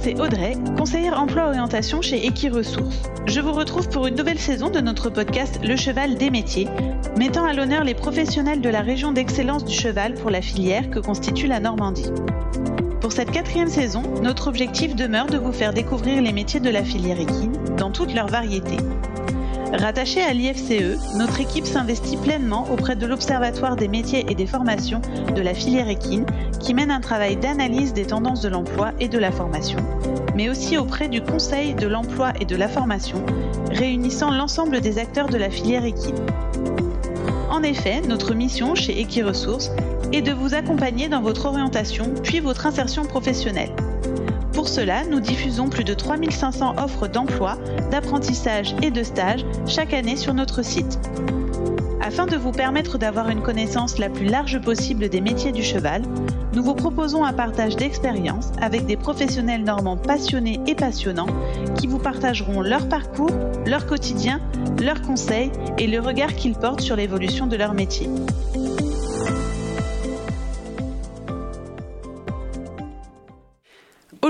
c'est Audrey, conseillère emploi-orientation chez Equiresources. Je vous retrouve pour une nouvelle saison de notre podcast Le Cheval des métiers, mettant à l'honneur les professionnels de la région d'excellence du cheval pour la filière que constitue la Normandie. Pour cette quatrième saison, notre objectif demeure de vous faire découvrir les métiers de la filière équine dans toutes leurs variétés. Rattachée à l'IFCE, notre équipe s'investit pleinement auprès de l'Observatoire des métiers et des formations de la filière équine, qui mène un travail d'analyse des tendances de l'emploi et de la formation, mais aussi auprès du Conseil de l'emploi et de la formation, réunissant l'ensemble des acteurs de la filière équine. En effet, notre mission chez Equiresources est de vous accompagner dans votre orientation puis votre insertion professionnelle. Pour cela, nous diffusons plus de 3500 offres d'emploi, d'apprentissage et de stage chaque année sur notre site. Afin de vous permettre d'avoir une connaissance la plus large possible des métiers du cheval, nous vous proposons un partage d'expériences avec des professionnels normands passionnés et passionnants qui vous partageront leur parcours, leur quotidien, leurs conseils et le regard qu'ils portent sur l'évolution de leur métier.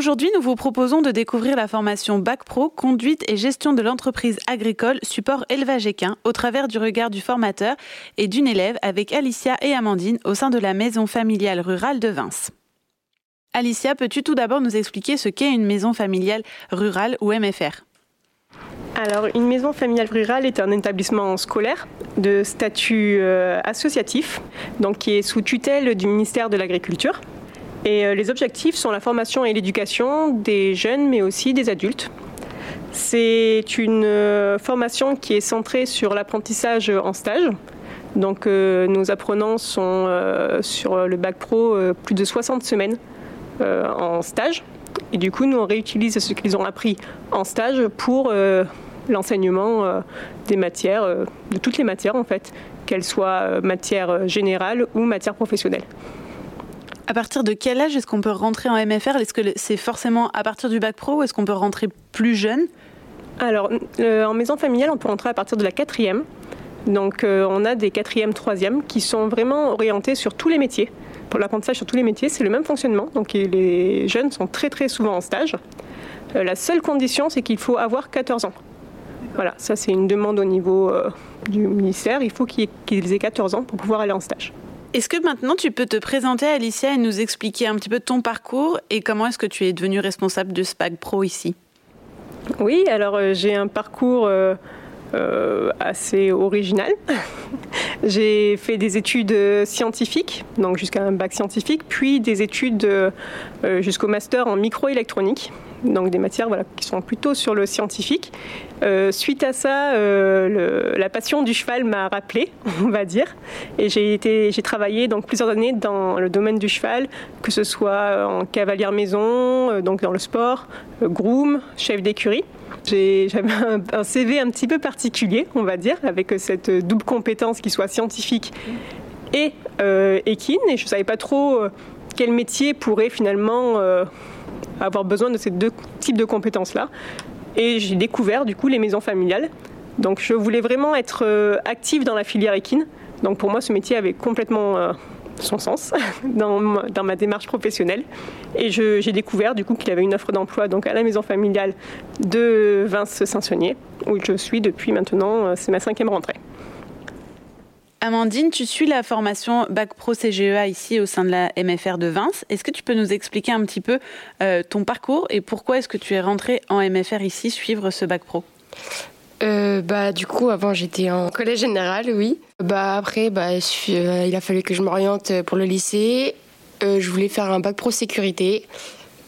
Aujourd'hui, nous vous proposons de découvrir la formation Bac Pro, conduite et gestion de l'entreprise agricole, support élevage équin, au travers du regard du formateur et d'une élève avec Alicia et Amandine au sein de la maison familiale rurale de Vince. Alicia, peux-tu tout d'abord nous expliquer ce qu'est une maison familiale rurale ou MFR alors, une maison familiale rurale est un établissement scolaire de statut euh, associatif, donc qui est sous tutelle du ministère de l'Agriculture. Et euh, les objectifs sont la formation et l'éducation des jeunes, mais aussi des adultes. C'est une euh, formation qui est centrée sur l'apprentissage en stage. Donc euh, nos apprenants sont sur le bac pro plus de 60 semaines en stage. Et du coup, nous on réutilise ce qu'ils ont appris en stage pour l'enseignement des matières, de toutes les matières en fait, qu'elles soient matières générales ou matières professionnelles. À partir de quel âge est-ce qu'on peut rentrer en MFR Est-ce que c'est forcément à partir du bac pro ou est-ce qu'on peut rentrer plus jeune? Alors, euh, en maison familiale, on peut rentrer à partir de la quatrième. Donc, euh, on a des quatrièmes, troisièmes qui sont vraiment orientés sur tous les métiers. Pour l'apprentissage sur tous les métiers, c'est le même fonctionnement. Donc, les jeunes sont très, très souvent en stage. Euh, la seule condition, c'est qu'il faut avoir 14 ans. Voilà, ça, c'est une demande au niveau du ministère. Il faut qu'ils aient 14 ans pour pouvoir aller en stage. Est-ce que maintenant tu peux te présenter Alicia et nous expliquer un petit peu ton parcours et comment est-ce que tu es devenue responsable de SPAG Pro ici? Oui, alors euh, j'ai un parcours euh, euh, assez original. j'ai fait des études scientifiques, donc jusqu'à un bac scientifique, puis des études jusqu'au master en microélectronique donc des matières qui sont plutôt sur le scientifique. Euh, suite à ça, euh, la passion du cheval m'a rappelé, on va dire, et j'ai été, j'ai travaillé donc plusieurs années dans le domaine du cheval, que ce soit en cavalière maison, euh, donc dans le sport, groom, chef d'écurie. J'avais un, CV un petit peu particulier, on va dire, avec cette double compétence qui soit scientifique et équine, et je ne savais pas trop quel métier pourrait finalement avoir besoin de ces deux types de compétences-là. Et j'ai découvert du coup les maisons familiales. Donc je voulais vraiment être euh, active dans la filière équine. Donc pour moi, ce métier avait complètement euh, son sens dans, dans, ma démarche professionnelle. Et j'ai découvert du coup qu'il avait une offre d'emploi donc à la maison familiale de Vince-Saint-Saunier, où je suis depuis maintenant, euh, c'est ma cinquième rentrée. Amandine, tu suis la formation Bac Pro CGEA ici au sein de la MFR de Vince. Est-ce que tu peux nous expliquer un petit peu euh, ton parcours et pourquoi est-ce que tu es rentrée en MFR ici suivre ce Bac Pro? Euh, bah du coup avant j'étais en collège général oui. Bah après bah euh, il a fallu que je m'oriente pour le lycée. Je voulais faire un bac pro sécurité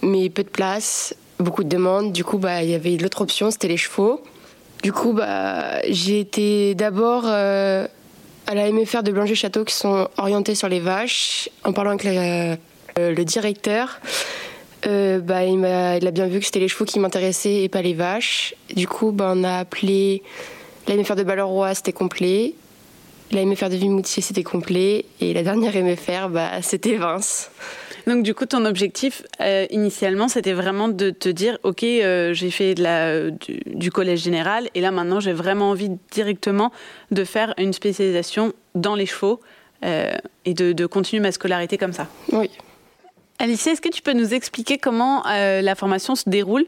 mais peu de place beaucoup de demandes. Du coup bah il y avait l'autre option c'était les chevaux. Du coup bah j'ai été d'abord à la MFR de Blanger-Château qui sont orientés sur les vaches. En parlant avec euh, le directeur, euh, bah, il, a, bien vu que c'était les chevaux qui m'intéressaient et pas les vaches. Du coup, bah, on a appelé la MFR de Balleroy, c'était complet. La MFR de Vimoutier, c'était complet. Et la dernière MFR, bah, c'était Vince. Donc du coup, ton objectif euh, initialement, c'était vraiment de te dire, ok, euh, j'ai fait de la, du, collège général, et là maintenant, j'ai vraiment envie directement de faire une spécialisation dans les chevaux euh, et de, de, continuer ma scolarité comme ça. Oui. Alice, est-ce que tu peux nous expliquer comment la formation se déroule?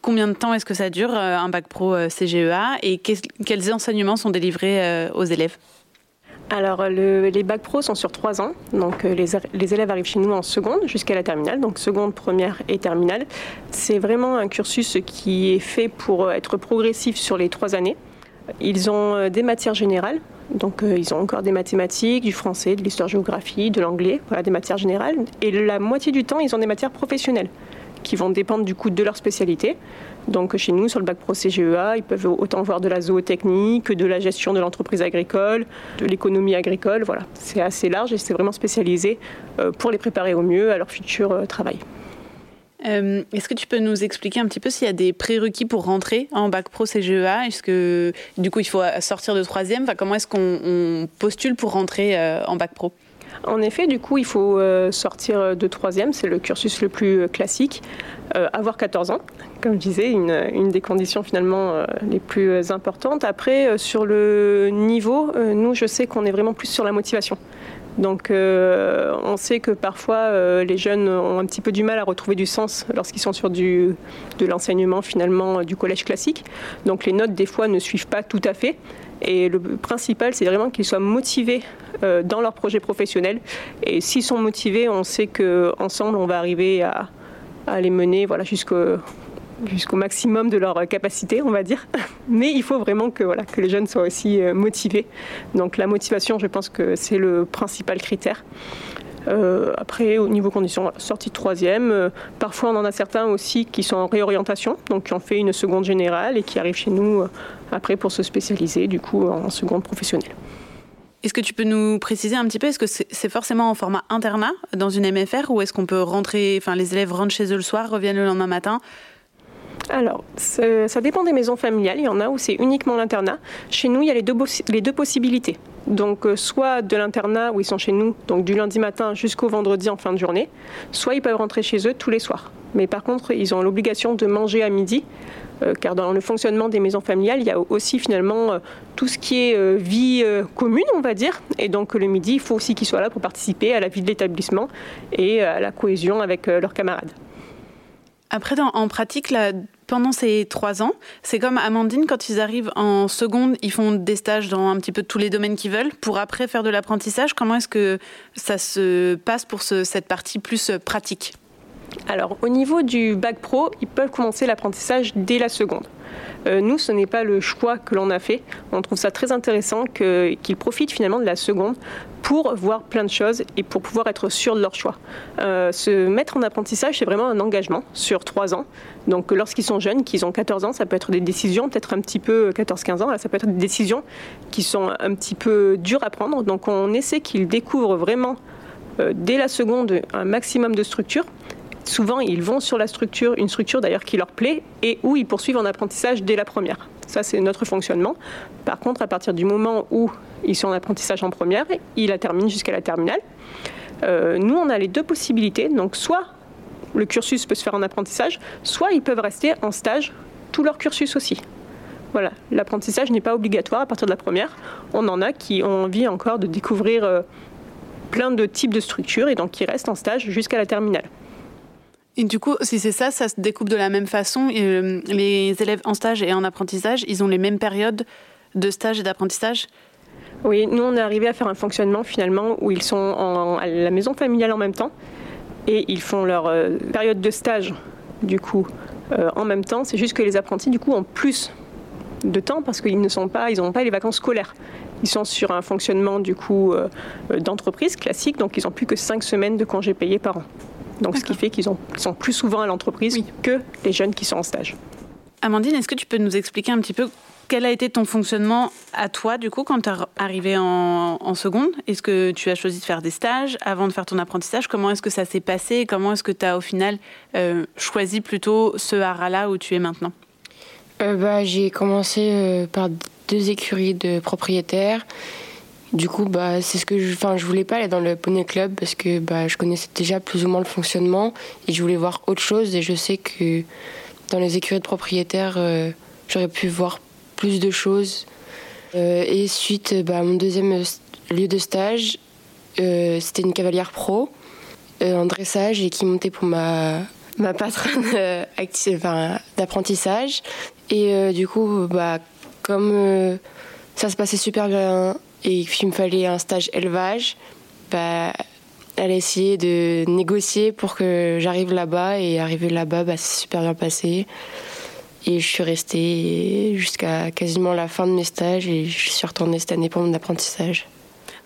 Combien de temps est-ce que ça dure, un bac pro CGEA Et quels enseignements sont délivrés aux élèves? Alors, les bacs pro sont sur trois ans. Donc, euh, les, élèves arrivent chez nous en seconde jusqu'à la terminale, donc seconde, première et terminale. C'est vraiment un cursus qui est fait pour être progressif sur les trois années. Ils ont euh, des matières générales, donc euh, ils ont encore des mathématiques, du français, de l'histoire-géographie, de l'anglais, voilà, des matières générales. Et la moitié du temps, ils ont des matières professionnelles qui vont dépendre du coup de leur spécialité. Donc chez nous, sur le bac pro CGEA, ils peuvent autant voir de la zootechnie que de la gestion de l'entreprise agricole, de l'économie agricole. Voilà, c'est assez large et c'est vraiment spécialisé euh, pour les préparer au mieux à leur futur euh, travail. Euh, est-ce que tu peux nous expliquer un petit peu s'il y a des prérequis pour rentrer en bac pro CGEA Est-ce que du coup il faut sortir de troisième? Enfin, Comment est-ce qu'on postule pour rentrer en bac pro? En effet, du coup, il faut sortir de troisième, c'est le cursus le plus classique, euh, avoir 14 ans, comme je disais, une, des conditions finalement les plus importantes. Après, sur le niveau, nous, je sais qu'on est vraiment plus sur la motivation. Donc on sait que parfois les jeunes ont un petit peu du mal à retrouver du sens lorsqu'ils sont sur du, de l'enseignement finalement du collège classique. Donc les notes des fois ne suivent pas tout à fait. Et le principal, c'est vraiment qu'ils soient motivés euh, dans leur projet professionnel. Et s'ils sont motivés, on sait qu'ensemble, on va arriver à, les mener voilà, jusqu'au maximum de leur capacité, on va dire. Mais il faut vraiment que, voilà, que les jeunes soient aussi euh, motivés. Donc la motivation, je pense que c'est le principal critère. Euh, après, au niveau conditions, sortie de troisième. parfois, on en a certains aussi qui sont en réorientation, donc qui ont fait une seconde générale et qui arrivent chez nous après pour se spécialiser du coup en seconde professionnelle. Est-ce que tu peux nous préciser un petit peu, est-ce que c'est forcément en format internat dans une MFR ou est-ce qu'on peut rentrer, enfin les élèves rentrent chez eux le soir, reviennent le lendemain matin? Alors, ça dépend des maisons familiales. Il y en a où c'est uniquement l'internat. Chez nous, il y a les deux, les deux possibilités. Donc, euh, soit de l'internat où ils sont chez nous, donc du lundi matin jusqu'au vendredi en fin de journée, soit ils peuvent rentrer chez eux tous les soirs. Mais par contre, ils ont l'obligation de manger à midi car dans le fonctionnement des maisons familiales, il y a aussi finalement euh, tout ce qui est euh, vie commune, on va dire. Et donc le midi, il faut aussi qu'ils soient là pour participer à la vie de l'établissement et à la cohésion avec leurs camarades. Après, en pratique, pendant ces trois ans, c'est comme Amandine, quand ils arrivent en seconde, ils font des stages dans un petit peu tous les domaines qu'ils veulent, pour après faire de l'apprentissage. Comment est-ce que ça se passe pour cette partie plus pratique? Alors, au niveau du bac pro, ils peuvent commencer l'apprentissage dès la seconde. Euh, nous, ce n'est pas le choix que l'on a fait. On trouve ça très intéressant qu'ils profitent finalement de la seconde pour voir plein de choses et pour pouvoir être sûrs de leur choix. Euh, se mettre en apprentissage, c'est vraiment un engagement sur trois ans. Donc lorsqu'ils sont jeunes, qu'ils ont 14 ans, ça peut être des décisions, peut-être un petit peu 14-15 ans, ça peut être des décisions qui sont un petit peu dures à prendre. Donc on essaie qu'ils découvrent vraiment euh, dès la seconde un maximum de structures souvent ils vont sur la structure, une structure d'ailleurs qui leur plaît, et où ils poursuivent en apprentissage dès la première. Ça, c'est notre fonctionnement. Par contre, à partir du moment où ils sont en apprentissage en première, ils la terminent jusqu'à la terminale. Euh, nous, on a les deux possibilités. Donc, soit le cursus peut se faire en apprentissage, soit ils peuvent rester en stage tout leur cursus aussi. Voilà, l'apprentissage n'est pas obligatoire à partir de la première. On en a qui ont envie encore de découvrir euh, plein de types de structures et donc qui restent en stage jusqu'à la terminale. Du coup, si c'est ça, ça se découpe de la même façon. Euh, les élèves en stage et en apprentissage, ils ont les mêmes périodes de stage et d'apprentissage? Oui, nous, on est arrivé à faire un fonctionnement finalement où ils sont à la maison familiale en même temps et ils font leur euh, période de stage du coup euh, en même temps. C'est juste que les apprentis du coup ont plus de temps parce qu'ils ne sont pas, ils n'ont pas les vacances scolaires. Ils sont sur un fonctionnement du coup d'entreprise classique, donc ils n'ont plus que 5 semaines de congés payés par an. Donc, ce qui fait qu'ils sont plus souvent à l'entreprise que les jeunes qui sont en stage. Amandine, est-ce que tu peux nous expliquer un petit peu quel a été ton fonctionnement à toi, du coup, quand tu es arrivé en, seconde? Est-ce que tu as choisi de faire des stages avant de faire ton apprentissage? Comment est-ce que ça s'est passé? Comment est-ce que tu as, au final, euh, choisi plutôt ce hara-là où tu es maintenant? Euh, bah, J'ai commencé euh, par deux écuries de propriétaires. Du coup, bah, c'est ce que je, enfin, je voulais pas aller dans le poney club parce que bah, je connaissais déjà plus ou moins le fonctionnement et je voulais voir autre chose. Et je sais que dans les écuries de propriétaires, euh, j'aurais pu voir plus de choses. Euh, et suite, bah, mon deuxième lieu de stage, euh, c'était une cavalière pro. en dressage et qui montait pour ma, ma patronne enfin, d'apprentissage. Et du coup, bah, comme ça se passait super bien et qu'il me fallait un stage élevage, bah, elle a essayé de négocier pour que j'arrive là-bas et arriver là-bas, bah, c'est super bien passé. Et je suis restée jusqu'à quasiment la fin de mes stages et je suis retournée cette année pour mon apprentissage.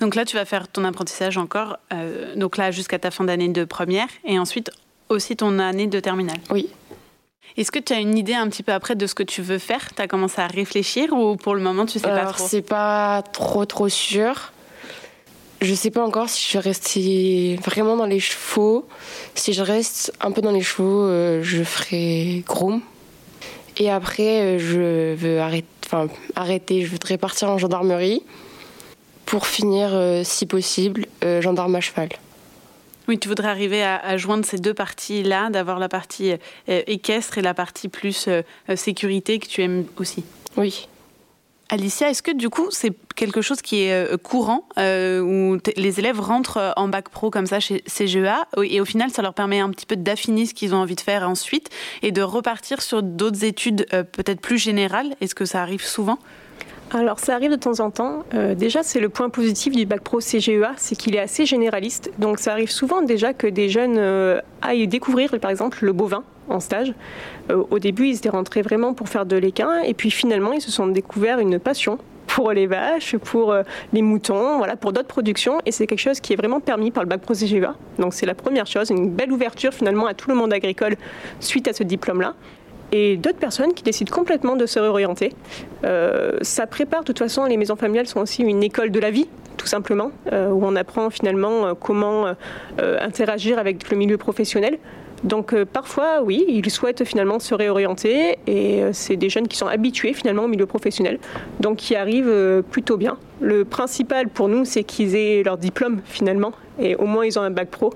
Donc là, tu vas faire ton apprentissage encore, euh, donc là jusqu'à ta fin d'année de première et ensuite aussi ton année de terminale. Oui. Est-ce que tu as une idée un petit peu après de ce que tu veux faire? Tu as commencé à réfléchir ou pour le moment tu sais pas trop? c'est pas trop trop sûr. Je sais pas encore si je vais rester vraiment dans les chevaux. Si je reste un peu dans les chevaux, euh, je ferai groom. Et après, euh, je veux arrêter, enfin, arrêter, je voudrais partir en gendarmerie pour finir, euh, si possible, gendarme à cheval. Oui, tu voudrais arriver à, joindre ces deux parties-là, d'avoir la partie équestre et la partie plus sécurité que tu aimes aussi. Oui. Alicia, est-ce que du coup c'est quelque chose qui est euh, courant euh, où les élèves rentrent euh, en bac pro comme ça chez CGEA et au final ça leur permet un petit peu d'affiner ce qu'ils ont envie de faire ensuite et de repartir sur d'autres études peut-être plus générales? Est-ce que ça arrive souvent? Alors ça arrive de temps en temps. déjà, c'est le point positif du bac pro CGEA, c'est qu'il est assez généraliste. Donc ça arrive souvent déjà que des jeunes aillent découvrir, par exemple, le bovin en stage. Euh, au début, ils étaient rentrés vraiment pour faire de l'équin, et puis finalement, ils se sont découverts une passion pour les vaches, pour euh, les moutons, voilà, pour d'autres productions. Et c'est quelque chose qui est vraiment permis par le bac pro CGEA. Donc c'est la première chose, une belle ouverture finalement à tout le monde agricole suite à ce diplôme-là. Et d'autres personnes qui décident complètement de se réorienter. Euh, ça prépare, de toute façon, les maisons familiales sont aussi une école de la vie, tout simplement, où on apprend finalement comment interagir avec le milieu professionnel. Donc euh, parfois, oui, ils souhaitent finalement se réorienter et euh, c'est des jeunes qui sont habitués finalement au milieu professionnel, donc qui arrivent euh, plutôt bien. Le principal pour nous, c'est qu'ils aient leur diplôme finalement et au moins ils ont un bac pro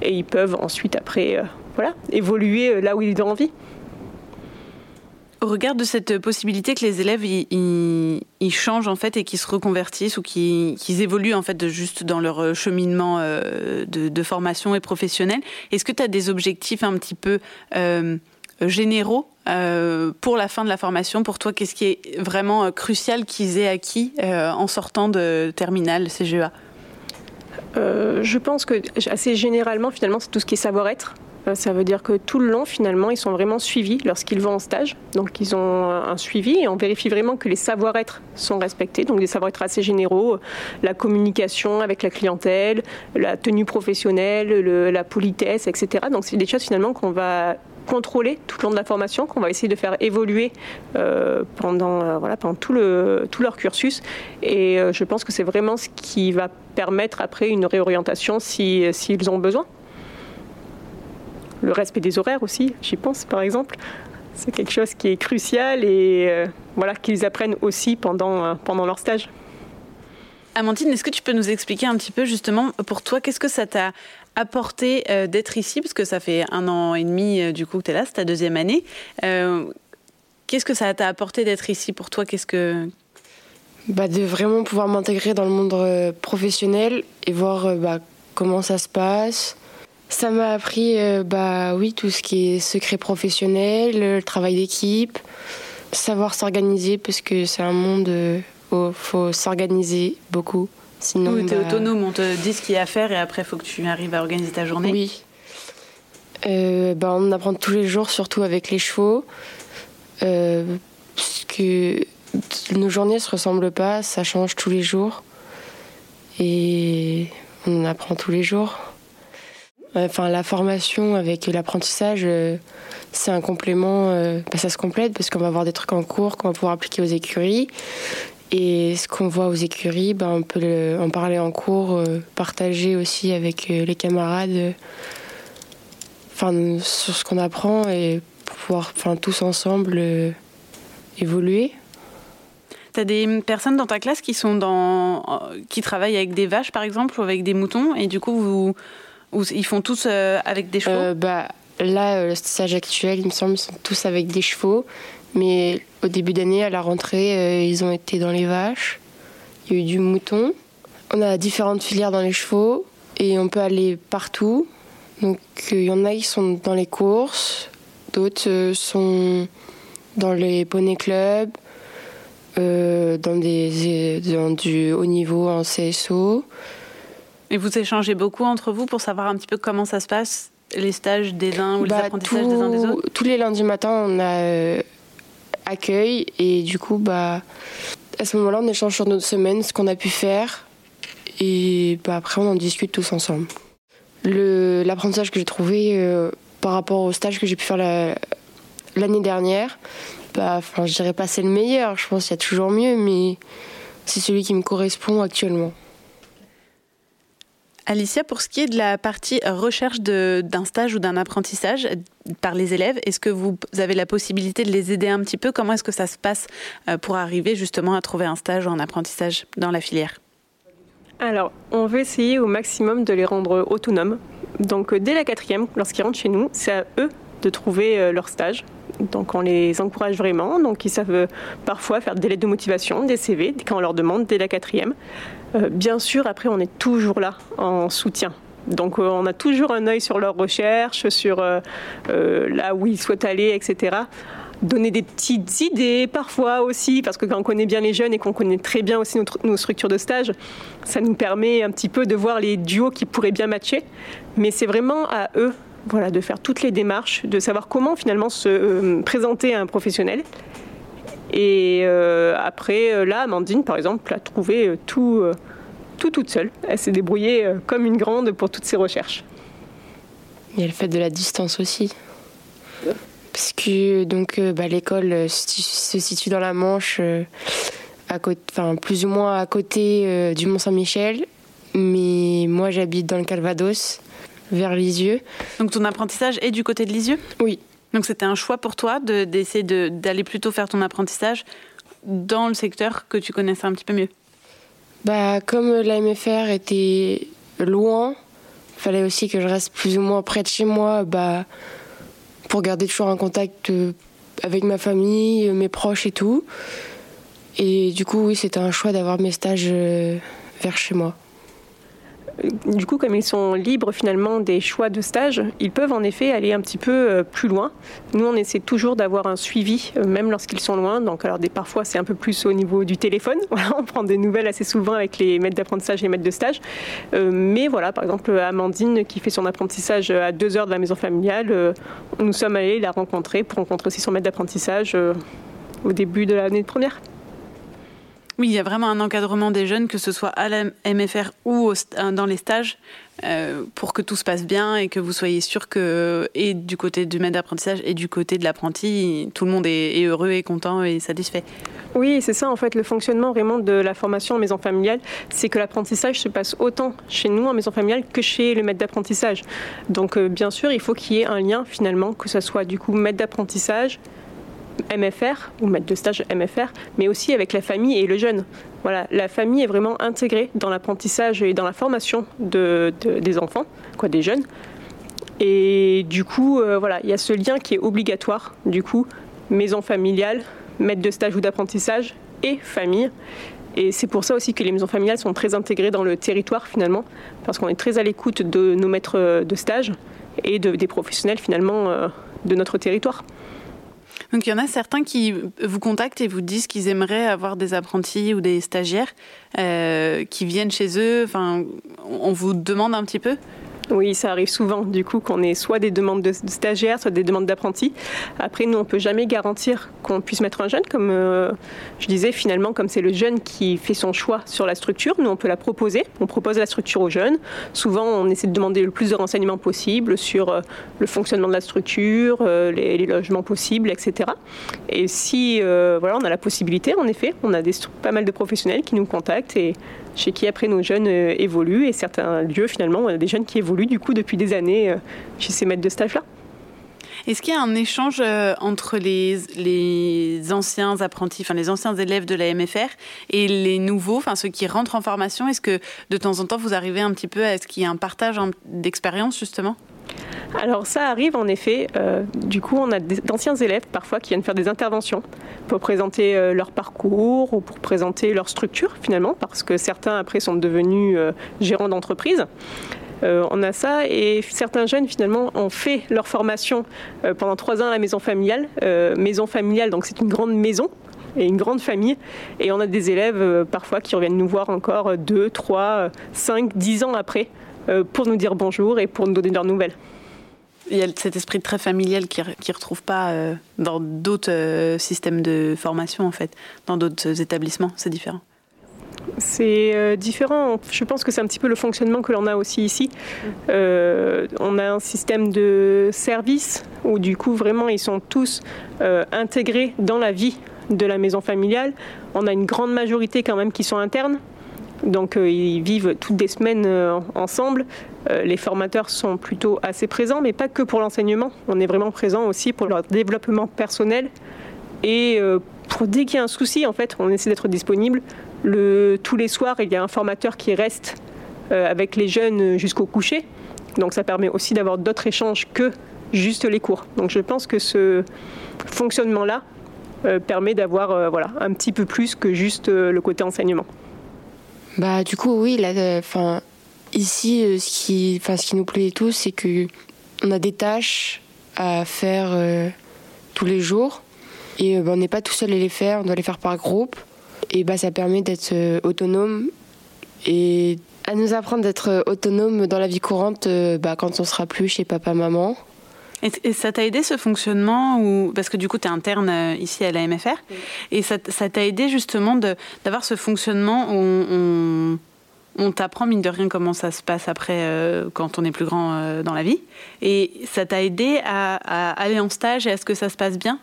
et ils peuvent ensuite après voilà, évoluer là où ils ont envie. Au regard de cette possibilité que les élèves ils, changent en fait et qu'ils se reconvertissent ou qu'ils évoluent en fait juste dans leur cheminement euh, de, formation et professionnel, est-ce que tu as des objectifs un petit peu euh, généraux euh, pour la fin de la formation? Pour toi, qu'est-ce qui est vraiment crucial qu'ils aient acquis en sortant de terminale CGA Je pense que assez généralement, finalement, c'est tout ce qui est savoir-être. Euh, ça veut dire que tout le long, finalement, ils sont vraiment suivis lorsqu'ils vont en stage. Donc, ils ont un suivi et on vérifie vraiment que les savoir-être sont respectés. Donc, des savoir-être assez généraux, la communication avec la clientèle, la tenue professionnelle, la politesse, etc. Donc, c'est des choses finalement qu'on va contrôler tout le long de la formation, qu'on va essayer de faire évoluer euh, pendant, euh, tout, le, tout leur cursus. Et je pense que c'est vraiment ce qui va permettre après une réorientation s'ils si, ont besoin le respect des horaires aussi, j'y pense par exemple. C'est quelque chose qui est crucial et euh, voilà qu'ils apprennent aussi pendant, euh, pendant leur stage. Amandine, est-ce que tu peux nous expliquer un petit peu justement pour toi, qu'est-ce que ça t'a apporté euh, d'être ici? Parce que ça fait un an et demi du coup que tu es là, c'est ta deuxième année. qu'est-ce que ça t'a apporté d'être ici pour toi? Qu'est-ce que bah, de vraiment pouvoir m'intégrer dans le monde professionnel et voir bah, comment ça se passe, ça m'a appris, euh, bah oui, tout ce qui est secret professionnel, le travail d'équipe, savoir s'organiser parce que c'est un monde où il faut s'organiser beaucoup. Sinon, oui, tu es bah, autonome, on te dit ce qu'il y a à faire et après, il faut que tu arrives à organiser ta journée. Oui. Euh, bah, on apprend tous les jours, surtout avec les chevaux, euh, parce que nos journées ne se ressemblent pas, ça change tous les jours. Et on apprend tous les jours. Enfin, la formation avec l'apprentissage, euh, c'est un complément, euh, bah, ça se complète parce qu'on va avoir des trucs en cours qu'on va pouvoir appliquer aux écuries. Et ce qu'on voit aux écuries, bah, on peut en parler en cours, euh, partager aussi avec les camarades enfin, sur ce qu'on apprend et pouvoir tous ensemble évoluer. Tu as des personnes dans ta classe qui, sont dans, qui travaillent avec des vaches, par exemple, ou avec des moutons, et du coup, vous ou ils font tous euh, avec des chevaux euh, bah, Là, euh, le stage actuel, il me semble, ils sont tous avec des chevaux. Mais au début d'année, à la rentrée, ils ont été dans les vaches. Il y a eu du mouton. On a différentes filières dans les chevaux et on peut aller partout. Donc il y en a qui sont dans les courses, d'autres sont dans les poney clubs, dans, des, dans du haut niveau en CSO. Et vous échangez beaucoup entre vous pour savoir un petit peu comment ça se passe, les stages des uns ou les bah, apprentissages des uns des autres? Tous les lundis matin, on a euh, accueil et du coup, bah, à ce moment-là, on échange sur notre semaine, ce qu'on a pu faire et bah, après, on en discute tous ensemble. L'apprentissage que j'ai trouvé euh, par rapport au stage que j'ai pu faire l'année dernière, bah, enfin, je dirais pas c'est le meilleur, je pense qu'il y a toujours mieux, mais c'est celui qui me correspond actuellement. Alicia, pour ce qui est de la partie recherche d'un stage ou d'un apprentissage par les élèves, est-ce que vous avez la possibilité de les aider un petit peu? Comment est-ce que ça se passe euh, pour arriver justement à trouver un stage ou un apprentissage dans la filière? Alors, on veut essayer au maximum de les rendre autonomes. Donc, dès la quatrième, lorsqu'ils rentrent chez nous, c'est à eux de trouver euh, leur stage. Donc on les encourage vraiment. Donc ils savent euh, parfois faire des lettres de motivation, des CV, quand on leur demande dès la quatrième. Euh, bien sûr, après, on est toujours là en soutien. Donc on a toujours un œil sur leurs recherches, sur là où ils souhaitent aller, etc donner des petites idées parfois aussi, parce que quand on connaît bien les jeunes et qu'on connaît très bien aussi nos structures de stage, ça nous permet un petit peu de voir les duos qui pourraient bien matcher. Mais c'est vraiment à eux voilà, de faire toutes les démarches, de savoir comment finalement se euh, présenter à un professionnel. Et euh, après, euh, là, Amandine, par exemple, a trouvé tout, tout toute seule. Elle s'est débrouillée comme une grande pour toutes ses recherches. Il y a le fait de la distance aussi. Parce que donc bah, l'école se situe dans la Manche, à côté, enfin, plus ou moins à côté du Mont-Saint-Michel. Mais moi, j'habite dans le Calvados vers Lisieux. Donc ton apprentissage est du côté de Lisieux? Oui. Donc c'était un choix pour toi d'essayer d'aller plutôt faire ton apprentissage dans le secteur que tu connaissais un petit peu mieux? Bah, Comme la MFR était loin, il fallait aussi que je reste plus ou moins près de chez moi bah, pour garder toujours un contact euh, avec ma famille, mes proches et tout. Et du coup, oui, c'était un choix d'avoir mes stages euh, vers chez moi du coup, comme ils sont libres finalement des choix de stage, ils peuvent en effet aller un petit peu euh, plus loin. Nous, on essaie toujours d'avoir un suivi, euh, même lorsqu'ils sont loin. Donc, alors, parfois, c'est un peu plus au niveau du téléphone. on prend des nouvelles assez souvent avec les maîtres d'apprentissage et les maîtres de stage. Euh, mais voilà, par exemple, Amandine, qui fait son apprentissage à deux heures de la maison familiale, nous sommes allés la rencontrer pour rencontrer aussi son maître d'apprentissage au début de l'année première. Oui, il y a vraiment un encadrement des jeunes, que ce soit à la MFR ou dans les stages, euh, pour que tout se passe bien et que vous soyez sûr que, et du côté du maître d'apprentissage et du côté de l'apprenti, tout le monde est, heureux et content et satisfait. Oui, c'est ça en fait le fonctionnement vraiment de la formation en maison familiale, c'est que l'apprentissage se passe autant chez nous en maison familiale que chez le maître d'apprentissage. Donc euh, bien sûr, il faut qu'il y ait un lien finalement, que ce soit du coup maître d'apprentissage, MFR ou maître de stage MFR, mais aussi avec la famille et le jeune. Voilà, la famille est vraiment intégrée dans l'apprentissage et dans la formation de, des enfants, quoi, des jeunes. Et du coup, euh, voilà, il y a ce lien qui est obligatoire. Du coup, maison familiale, maître de stage ou d'apprentissage et famille. Et c'est pour ça aussi que les maisons familiales sont très intégrées dans le territoire finalement, parce qu'on est très à l'écoute de nos maîtres de stage et des professionnels finalement euh, de notre territoire. Donc il y en a certains qui vous contactent et vous disent qu'ils aimeraient avoir des apprentis ou des stagiaires euh, qui viennent chez eux. Enfin, on vous demande un petit peu? Oui, ça arrive souvent, du coup, qu'on ait soit des demandes de stagiaires, soit des demandes d'apprentis. Après, nous, on ne peut jamais garantir qu'on puisse mettre un jeune. Comme euh, je disais, finalement, comme c'est le jeune qui fait son choix sur la structure, nous, on peut la proposer. On propose la structure aux jeunes. Souvent, on essaie de demander le plus de renseignements possible sur euh, le fonctionnement de la structure, euh, les, logements possibles, etc. Et si voilà, on a la possibilité, en effet, on a pas mal de professionnels qui nous contactent et chez qui après nos jeunes euh, évoluent et certains lieux finalement, on a des jeunes qui évoluent du coup depuis des années euh, chez ces maîtres de stage-là. Est-ce qu'il y a un échange euh, entre les, les, anciens apprentis, enfin les anciens élèves de la MFR et les nouveaux, enfin ceux qui rentrent en formation? Est-ce que de temps en temps vous arrivez un petit peu à ce qu'il y ait un partage d'expérience justement? Alors ça arrive en effet. Euh, du coup, on a d'anciens élèves parfois qui viennent faire des interventions pour présenter euh, leur parcours ou pour présenter leur structure finalement, parce que certains après sont devenus euh, gérants d'entreprise. on a ça et certains jeunes finalement ont fait leur formation pendant trois ans à la maison familiale. maison familiale, donc c'est une grande maison et une grande famille. Et on a des élèves parfois qui reviennent nous voir encore deux, trois, cinq, dix ans après pour nous dire bonjour et pour nous donner leurs nouvelles. Il y a cet esprit très familial qui ne retrouve pas dans d'autres systèmes de formation, en fait, dans d'autres établissements. C'est différent. C'est euh, différent. Je pense que c'est un petit peu le fonctionnement que l'on a aussi ici. Euh, on a un système de service où du coup vraiment ils sont tous euh, intégrés dans la vie de la maison familiale. On a une grande majorité quand même qui sont internes. Donc ils vivent toutes des semaines ensemble. les formateurs sont plutôt assez présents, mais pas que pour l'enseignement. On est vraiment présent aussi pour leur développement personnel et pour dès qu'il y a un souci, en fait, on essaie d'être disponible tous les soirs, il y a un formateur qui reste euh, avec les jeunes jusqu'au coucher. Donc ça permet aussi d'avoir d'autres échanges que juste les cours. Donc je pense que ce fonctionnement-là euh, permet d'avoir euh, voilà, un petit peu plus que juste le côté enseignement. Bah du coup oui, là, ici ce qui, ce qui nous plaît tous, c'est que on a des tâches à faire tous les jours et bah, on n'est pas tout seul à les faire, on doit les faire par groupe et bah, ça permet d'être euh, autonome et à nous apprendre d'être euh, autonome dans la vie courante euh, bah, quand on sera plus chez papa-maman. Et, ça t'a aidé ce fonctionnement ou parce que du coup tu es interne ici à la MFR et ça t'a aidé justement d'avoir ce fonctionnement où on, on, t'apprend mine de rien comment ça se passe après quand on est plus grand dans la vie. Et ça t'a aidé à, aller en stage et à ce que ça se passe bien?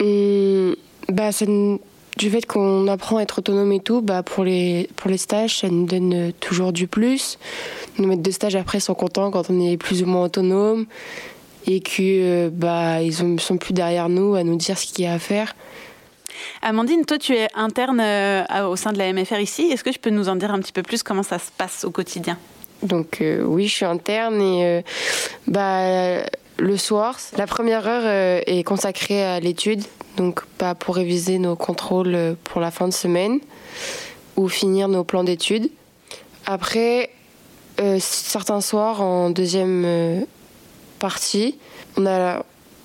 Mmh, bah, ça, du fait qu'on apprend à être autonome et tout, bah pour, les, pour les stages, ça nous donne toujours du plus. Nos maîtres de stage après sont contents quand on est plus ou moins autonome et que bah ils ne sont plus derrière nous à nous dire ce qu'il y a à faire. Amandine, toi tu es interne euh, au sein de la MFR ici. Est-ce que tu peux nous en dire un petit peu plus comment ça se passe au quotidien? Donc euh, oui, je suis interne et euh, bah le soir, la première heure est consacrée à l'étude donc pas pour réviser nos contrôles euh, pour la fin de semaine ou finir nos plans d'études. Après, euh, certains soirs, en deuxième euh, partie, on a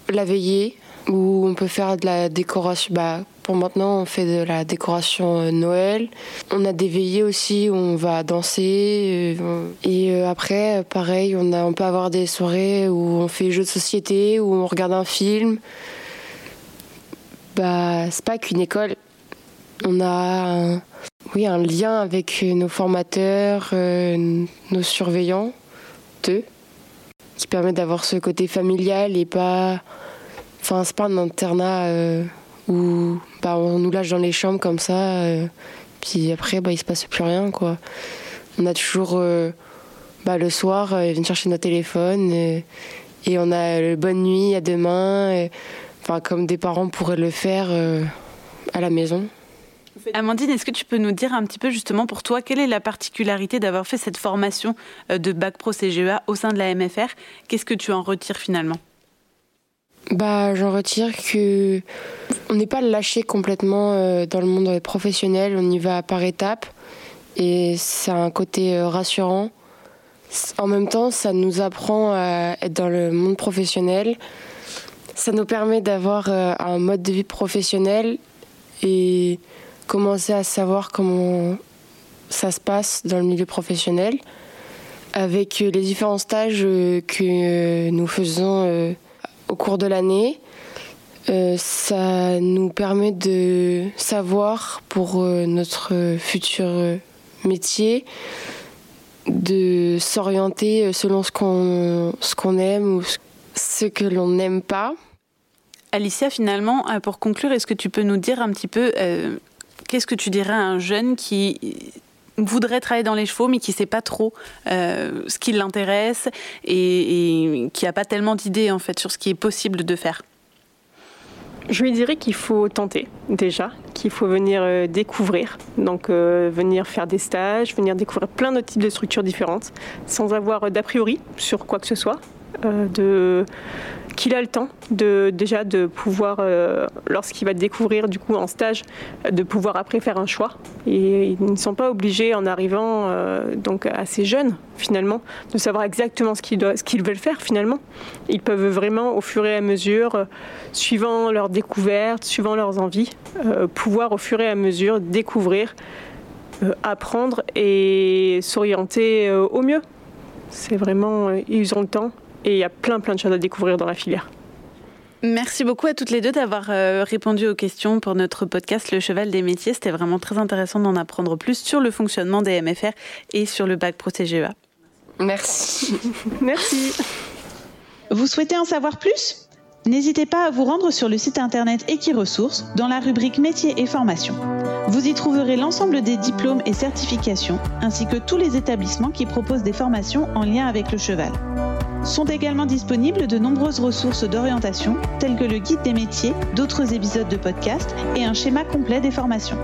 la, veillée où on peut faire de la décoration. Bah, pour maintenant, on fait de la décoration Noël. On a des veillées aussi où on va danser. et après, pareil, on, on peut avoir des soirées où on fait jeux de société, où on regarde un film bah, c'est pas qu'une école. On a un, oui, un lien avec nos formateurs, euh, nos surveillants, d'eux, qui permet d'avoir ce côté familial et pas. Enfin, c'est pas un internat euh, où bah, on nous lâche dans les chambres comme ça, euh, puis après, bah, il se passe plus rien, quoi. On a toujours. bah, le soir, ils viennent chercher nos téléphones et, on a le bonne nuit, à demain. Enfin, comme des parents pourraient le faire euh, à la maison. Amandine, est-ce que tu peux nous dire un petit peu justement pour toi, quelle est la particularité d'avoir fait cette formation euh, de Bac Pro CGEA au sein de la MFR Qu'est-ce que tu en retires finalement? Bah, j'en retire que on n'est pas lâché complètement euh, dans le monde professionnel, on y va par étapes. Et c'est un côté rassurant. En même temps, ça nous apprend à être dans le monde professionnel, ça nous permet d'avoir euh, un mode de vie professionnel et commencer à savoir comment ça se passe dans le milieu professionnel avec euh, les différents stages euh, que nous faisons au cours de l'année. ça nous permet de savoir pour notre futur métier de s'orienter selon ce qu'on aime ou ce que l'on n'aime pas. Alicia, finalement, euh, pour conclure, est-ce que tu peux nous dire un petit peu euh, qu'est-ce que tu dirais à un jeune qui voudrait travailler dans les chevaux mais qui ne sait pas trop euh, ce qui l'intéresse et, qui n'a pas tellement d'idées en fait sur ce qui est possible de faire? Je lui dirais qu'il faut tenter déjà, qu'il faut venir découvrir, donc venir faire des stages, venir découvrir plein de types de structures différentes, sans avoir d'a priori sur quoi que ce soit, de qu'il a le temps de déjà de pouvoir, euh, lorsqu'il va découvrir du coup en stage, de pouvoir après faire un choix. Et ils ne sont pas obligés en arrivant euh, donc assez jeunes finalement de savoir exactement ce qu'ils veulent faire finalement. Ils peuvent vraiment au fur et à mesure, euh, suivant leurs découvertes, suivant leurs envies, pouvoir au fur et à mesure découvrir, apprendre et s'orienter au mieux. C'est vraiment, ils ont le temps et il y a plein plein de choses à découvrir dans la filière. Merci beaucoup à toutes les deux d'avoir euh, répondu aux questions pour notre podcast Le Cheval des métiers. C'était vraiment très intéressant d'en apprendre plus sur le fonctionnement des MFR et sur le bac Pro CGEA. Merci. Merci. Vous souhaitez en savoir plus? N'hésitez pas à vous rendre sur le site internet Equiresources dans la rubrique Métiers et formations. Vous y trouverez l'ensemble des diplômes et certifications ainsi que tous les établissements qui proposent des formations en lien avec le cheval. Sont également disponibles de nombreuses ressources d'orientation, telles que le guide des métiers, d'autres épisodes de podcast et un schéma complet des formations.